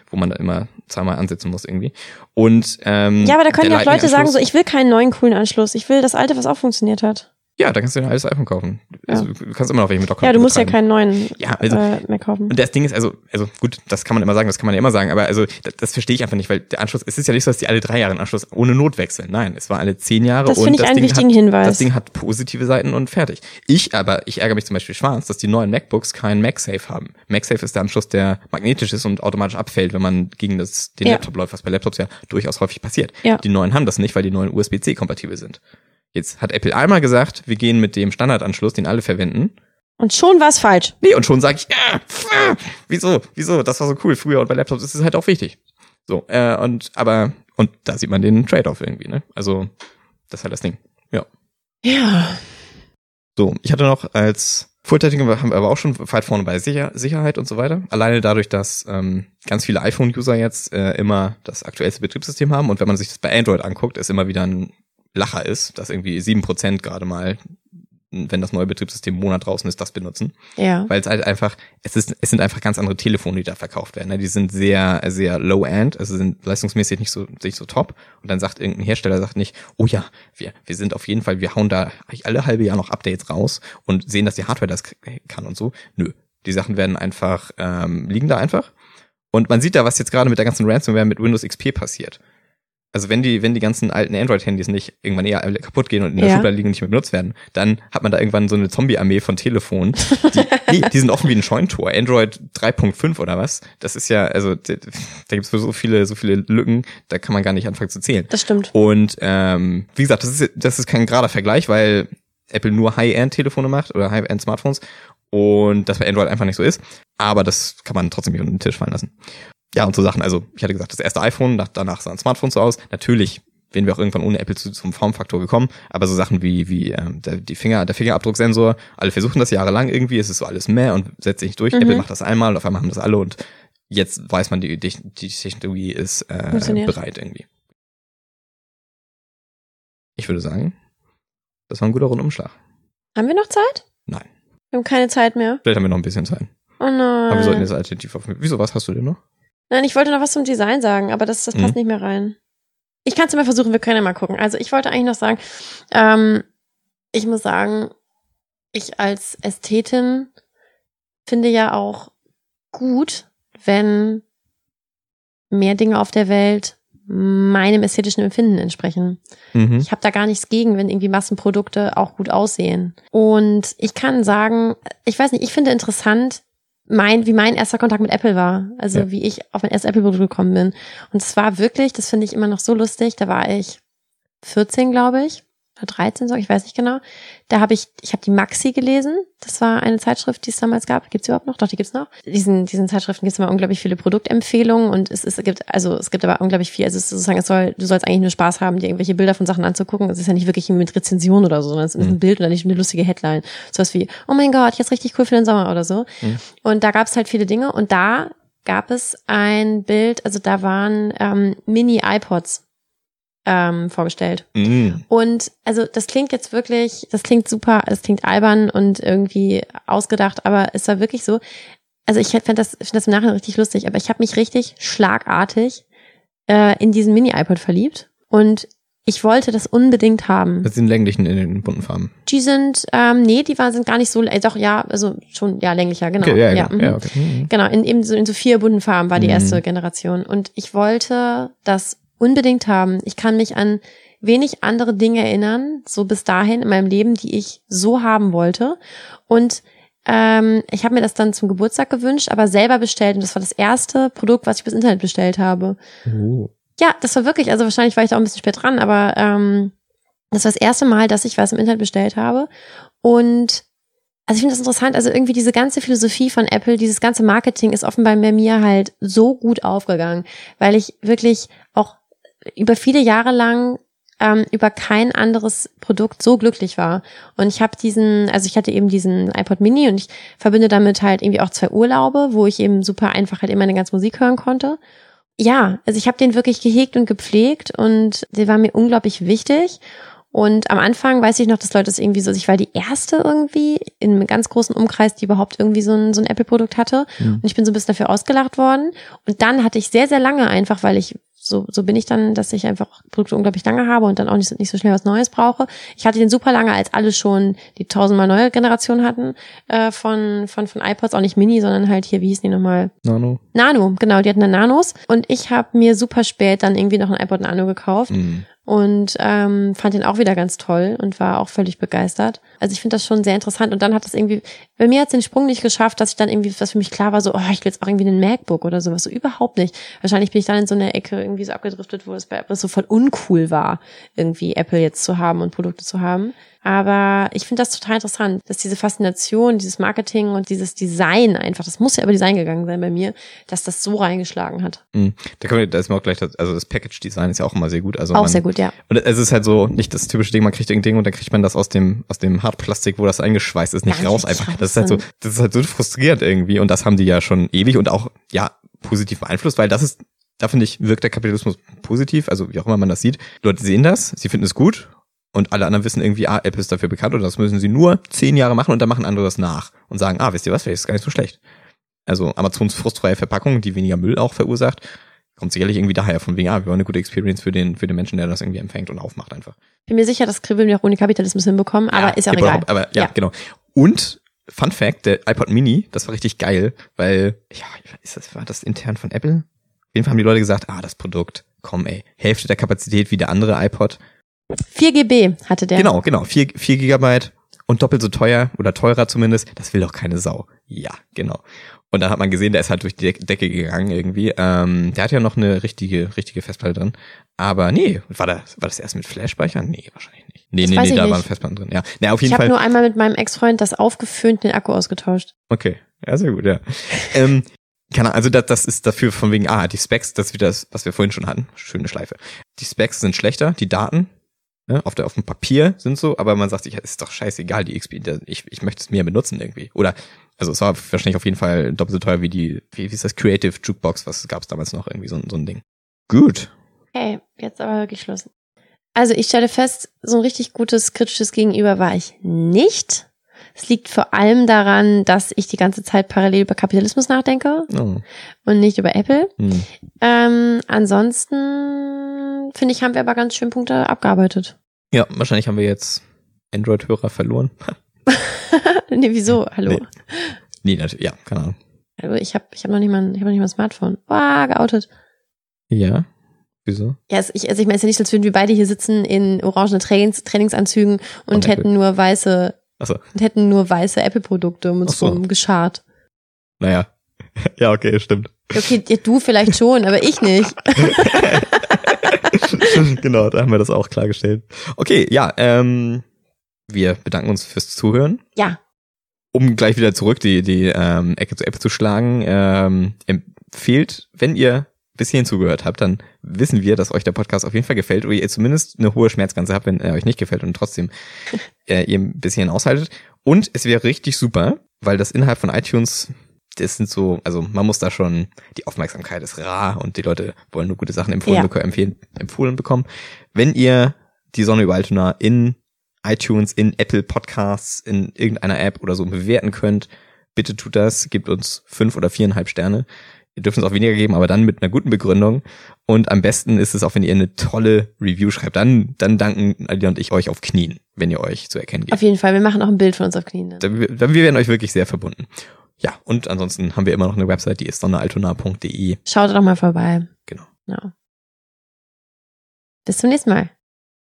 wo man da immer zweimal ansetzen muss irgendwie. Und ähm, Ja, aber da können ja auch Leute sagen, so, ich will keinen neuen coolen Anschluss. Ich will das alte, was auch funktioniert hat. Ja, da kannst du dir ein altes iPhone kaufen. Also, du kannst immer noch welche mit Dock Ja, du musst ja keinen neuen Ja, also- äh, mehr kaufen. Und das Ding ist, also, also gut, das kann man immer sagen, das kann man ja immer sagen, aber also das, das verstehe ich einfach nicht, weil der Anschluss, es ist ja nicht so, dass die alle drei Jahre einen Anschluss ohne Not wechseln. Nein, es war alle zehn Jahre Das und finde ich das einen Ding wichtigen hat, Hinweis. Das Ding hat positive Seiten und fertig. Ich aber, ich ärgere mich zum Beispiel schwarz, dass die neuen MacBooks keinen MagSafe haben. MagSafe ist der Anschluss, der magnetisch ist und automatisch abfällt, wenn man gegen das, den Ja. Laptop läuft, was bei Laptops ja durchaus häufig passiert. Ja. Die neuen haben das nicht, weil die neuen USB-C kompatibel sind. Jetzt hat Apple einmal gesagt, wir gehen mit dem Standardanschluss, den alle verwenden. Und schon war es falsch. Nee, und schon sage ich, ja, ah, wieso, wieso, das war so cool früher und bei Laptops ist es halt auch wichtig. So, äh, und, aber, und da sieht man den Trade-off irgendwie, ne? Also, das ist halt das Ding. Ja. Ja. So, ich hatte noch als Vortätigen haben wir aber auch schon weit vorne bei Sicher Sicherheit und so weiter. Alleine dadurch, dass ähm, ganz viele iPhone-User jetzt äh, immer das aktuellste Betriebssystem haben und wenn man sich das bei Android anguckt, es immer wieder ein Lacher ist, dass irgendwie sieben Prozent gerade mal wenn das neue Betriebssystem einen Monat draußen ist, das benutzen. Ja. Weil es halt einfach, es ist, es sind einfach ganz andere Telefone, die da verkauft werden. Ne? Die sind sehr, sehr low-end, also sind leistungsmäßig nicht so, nicht so top. Und dann sagt irgendein Hersteller sagt nicht, oh ja, wir, wir sind auf jeden Fall, wir hauen da alle halbe Jahr noch Updates raus und sehen, dass die Hardware das kann und so. Nö. Die Sachen werden einfach, ähm, liegen da einfach. Und man sieht da, was jetzt gerade mit der ganzen Ransomware mit Windows XP passiert. Also wenn die, wenn die ganzen alten Android-Handys nicht irgendwann eher kaputt gehen und in der Ja. Schublade liegen und nicht mehr benutzt werden, dann hat man da irgendwann so eine Zombie-Armee von Telefonen. Die, nee, die sind offen wie ein Scheuntor. Android 3.5 oder was? Das ist ja, also da gibt's so viele, so viele Lücken, da kann man gar nicht anfangen zu zählen. Das stimmt. Und ähm, wie gesagt, das ist, das ist kein gerader Vergleich, weil Apple nur High-End-Telefone macht oder High-End-Smartphones und das bei Android einfach nicht so ist. Aber das kann man trotzdem nicht unter den Tisch fallen lassen. Ja, und so Sachen, also ich hatte gesagt, das erste iPhone, nach- danach sah ein Smartphone so aus. Natürlich wären wir auch irgendwann ohne Apple zu, zum Formfaktor gekommen, aber so Sachen wie, wie ähm, der, die Finger, der Fingerabdrucksensor, alle versuchen das jahrelang irgendwie, es ist so alles mehr und setzt sich nicht durch. Mhm. Apple macht das einmal, auf einmal haben das alle und jetzt weiß man, die, die, die Technologie ist äh, bereit irgendwie. Ich würde sagen, das war ein guter Rundumschlag. Haben wir noch Zeit? Nein. Wir haben keine Zeit mehr. Vielleicht haben wir noch ein bisschen Zeit. Oh nein. Aber wir sollten jetzt alternativ auf. Wieso, was hast du denn noch? Nein, ich wollte noch was zum Design sagen, aber das, das passt Mhm. nicht mehr rein. Ich kann es mal versuchen, wir können ja mal gucken. Also ich wollte eigentlich noch sagen, ähm, ich muss sagen, ich als Ästhetin finde ja auch gut, wenn mehr Dinge auf der Welt meinem ästhetischen Empfinden entsprechen. Mhm. Ich habe da gar nichts gegen, wenn irgendwie Massenprodukte auch gut aussehen. Und ich kann sagen, ich weiß nicht, ich finde interessant, mein, wie mein erster Kontakt mit Apple war. Also Ja. wie ich auf mein erstes Apple-Produkt gekommen bin. Und es war wirklich, das finde ich immer noch so lustig, da war ich 14, glaube ich. Oder 13, so, ich weiß nicht genau. Da habe ich, ich habe die Maxi gelesen. Das war eine Zeitschrift, die es damals gab. Gibt's überhaupt noch? Doch, die gibt's noch. Diesen, diesen Zeitschriften gibt's immer unglaublich viele Produktempfehlungen und es, es gibt, also es gibt aber unglaublich viel. Also es ist sozusagen, es soll, du sollst eigentlich nur Spaß haben, dir irgendwelche Bilder von Sachen anzugucken. Es ist ja nicht wirklich mit Rezension oder so, sondern es ist ein Mhm. Bild oder nicht eine lustige Headline. Sowas wie, oh mein Gott, jetzt richtig cool für den Sommer oder so. Mhm. Und da gab's halt viele Dinge und da gab es ein Bild, also da waren ähm, Mini-iPods ähm, vorgestellt. Mhm. Und also das klingt jetzt wirklich, das klingt super, das klingt albern und irgendwie ausgedacht, aber es war wirklich so. Also ich fand das, find das im Nachhinein richtig lustig, aber ich habe mich richtig schlagartig äh, in diesen Mini-iPod verliebt und ich wollte das unbedingt haben. Das sind länglichen in den bunten Farben. Die sind, ähm, nee, die waren sind gar nicht so, äh, doch ja, also schon ja länglicher, genau. Okay, ja, ja, mhm. ja, okay. Mhm. Genau, in eben so, in so vier bunten Farben war die Mhm. erste Generation. Und ich wollte das unbedingt haben. Ich kann mich an wenig andere Dinge erinnern, so bis dahin in meinem Leben, die ich so haben wollte. Und ähm, ich habe mir das dann zum Geburtstag gewünscht, aber selber bestellt. Und das war das erste Produkt, was ich bis Internet bestellt habe. Oh. Ja, das war wirklich, also wahrscheinlich war ich da auch ein bisschen spät dran, aber ähm, das war das erste Mal, dass ich was im Internet bestellt habe. Und also ich finde das interessant, also irgendwie diese ganze Philosophie von Apple, dieses ganze Marketing ist offenbar bei mir halt so gut aufgegangen, weil ich wirklich auch über viele Jahre lang ähm, über kein anderes Produkt so glücklich war. Und ich habe diesen, also ich hatte eben diesen iPod Mini und ich verbinde damit halt irgendwie auch zwei Urlaube, wo ich eben super einfach halt immer eine ganze Musik hören konnte. Ja, also ich habe den wirklich gehegt und gepflegt und der war mir unglaublich wichtig. Und am Anfang weiß ich noch, dass Leute das irgendwie so, ich war die erste irgendwie in einem ganz großen Umkreis, die überhaupt irgendwie so ein, so ein Apple-Produkt hatte. Mhm. Und ich bin so ein bisschen dafür ausgelacht worden. Und dann hatte ich sehr, sehr lange einfach, weil ich so, so bin ich dann, dass ich einfach Produkte unglaublich lange habe und dann auch nicht, so- nicht so schnell was Neues brauche. Ich hatte den super lange, als alle schon die tausendmal neue Generation hatten äh, von, von, von iPods, auch nicht Mini, sondern halt hier, wie hießen die nochmal? Nano. Nano, genau, die hatten dann Nanos. Und ich habe mir super spät dann irgendwie noch ein iPod Nano gekauft Mhm. Und ähm, fand den auch wieder ganz toll und war auch völlig begeistert. Also ich finde das schon sehr interessant und dann hat das irgendwie, bei mir hat es den Sprung nicht geschafft, dass ich dann irgendwie, was für mich klar war, so, oh, ich will jetzt auch irgendwie einen MacBook oder sowas, so überhaupt nicht. Wahrscheinlich bin ich dann in so einer Ecke irgendwie so abgedriftet, wo es bei Apple so voll uncool war, irgendwie Apple jetzt zu haben und Produkte zu haben. Aber ich finde das total interessant, dass diese Faszination, dieses Marketing und dieses Design einfach, das muss ja über Design gegangen sein bei mir, dass das so reingeschlagen hat. Mhm. Da können wir, da ist mir auch gleich, das, also das Package-Design ist ja auch immer sehr gut. Also auch man, sehr gut, ja. Und es ist halt so nicht das typische Ding, man kriegt irgendein Ding und dann kriegt man das aus dem, aus dem Hartplastik, wo das eingeschweißt ist, nicht Gar raus einfach. Das ist halt so, das ist halt so frustrierend irgendwie und das haben die ja schon ewig und auch, ja, positiv beeinflusst, weil das ist, da finde ich, wirkt der Kapitalismus positiv, also wie auch immer man das sieht. Leute sehen das, sie finden es gut Und alle anderen wissen irgendwie, ah, Apple ist dafür bekannt und das müssen sie nur zehn Jahre machen und dann machen andere das nach und sagen, ah, wisst ihr was, vielleicht ist gar nicht so schlecht. Also Amazons frustfreie Verpackung, die weniger Müll auch verursacht, kommt sicherlich irgendwie daher von wegen, ah, wir wollen eine gute Experience für den, für den Menschen, der das irgendwie empfängt und aufmacht einfach. Bin mir sicher, das kribbeln wir auch ohne Kapitalismus hinbekommen, aber ja, ist ja auch egal. Aber ja, ja, genau. Und Fun Fact, der iPod Mini, das war richtig geil, weil, ja, ist das, war das intern von Apple? Auf jeden Fall haben die Leute gesagt, ah, das Produkt, komm ey, Hälfte der Kapazität wie der andere iPod. 4 GB hatte der. Genau, genau, 4, 4 Gigabyte und doppelt so teuer oder teurer zumindest, das will doch keine Sau. Ja, genau. Und dann hat man gesehen, der ist halt durch die Decke gegangen irgendwie. Ähm, der hat ja noch eine richtige, richtige Festplatte drin. Aber nee, war das, war das erst mit Flash-Speicher? Nee, wahrscheinlich nicht. Nee, Das nee, nee, ich da nicht. waren Festplatten drin. Ja. Nee, auf jeden ich habe Fall. nur einmal mit meinem Ex-Freund das aufgeföhnt, den Akku ausgetauscht. Okay, ja, sehr gut, ja. ähm, keine Ahnung, also das, das ist dafür von wegen, ah, die Specs, das ist wieder das, was wir vorhin schon hatten. Schöne Schleife. Die Specs sind schlechter, die Daten, ne, auf, der, auf dem Papier sind so, aber man sagt sich, ist doch scheißegal, die XP, ich, ich möchte es mehr benutzen irgendwie. Oder, also es war wahrscheinlich auf jeden Fall doppelt so teuer wie die, wie, wie ist das, Creative Jukebox, was gab es damals noch, irgendwie so, ein- so ein Ding. Gut. Okay, jetzt aber wirklich Schluss. Also ich stelle fest, so ein richtig gutes kritisches Gegenüber war ich nicht. Es liegt vor allem daran, dass ich die ganze Zeit parallel über Kapitalismus nachdenke Oh. und nicht über Apple. Hm. Ähm, ansonsten finde ich, haben wir aber ganz schön Punkte abgearbeitet. Ja, wahrscheinlich haben wir jetzt Android-Hörer verloren. nee, wieso? Hallo. Nee. Nee, natürlich, ja, keine Ahnung. Hallo, ich habe ich hab noch nicht mal, ich hab noch nicht mal ein Smartphone. Wow, geoutet. Ja, wieso? Ja, es- ich, also ich meine, es ist ja nicht so, als würden wir beide hier sitzen in orangenen Trainings, Trainingsanzügen und, Und Apple. hätten nur weiße Achso, und hätten nur weiße Apple-Produkte um uns so. rum geschart. naja. ja, okay, stimmt. Okay, ja, du vielleicht schon, aber ich nicht. genau, da haben wir das auch klargestellt. Okay, ja, ähm, wir bedanken uns fürs Zuhören. Ja, Um gleich wieder zurück die, die ähm, Ecke zu Ecke zu schlagen, ähm, empfehlt, wenn ihr bis hierhin zugehört habt, dann wissen wir, dass euch der Podcast auf jeden Fall gefällt oder ihr zumindest eine hohe Schmerzgrenze habt, wenn er euch nicht gefällt und trotzdem äh, ihr ein bisschen aushaltet. Und es wäre richtig super, weil das innerhalb von iTunes, das sind so, also man muss da schon, die Aufmerksamkeit ist rar und die Leute wollen nur gute Sachen empfohlen, Ja. empfehlen, empfohlen bekommen. Wenn ihr die Sonne über Altona in iTunes, in Apple Podcasts, in irgendeiner App oder so bewerten könnt, bitte tut das, gebt uns fünf oder viereinhalb Sterne. Ihr dürft uns auch weniger geben, aber dann mit einer guten Begründung. Und am besten ist es auch, wenn ihr eine tolle Review schreibt. Dann, dann danken Alia und ich euch auf Knien, wenn ihr euch zu erkennen auf gebt. jeden Fall. Wir machen auch ein Bild von uns auf Knien. Dann. Dann, dann wir werden euch wirklich sehr verbunden. Ja, und ansonsten haben wir immer noch eine Website, die ist sonnealtona.de. Schaut doch mal vorbei. Genau. Ja. Bis zum nächsten Mal.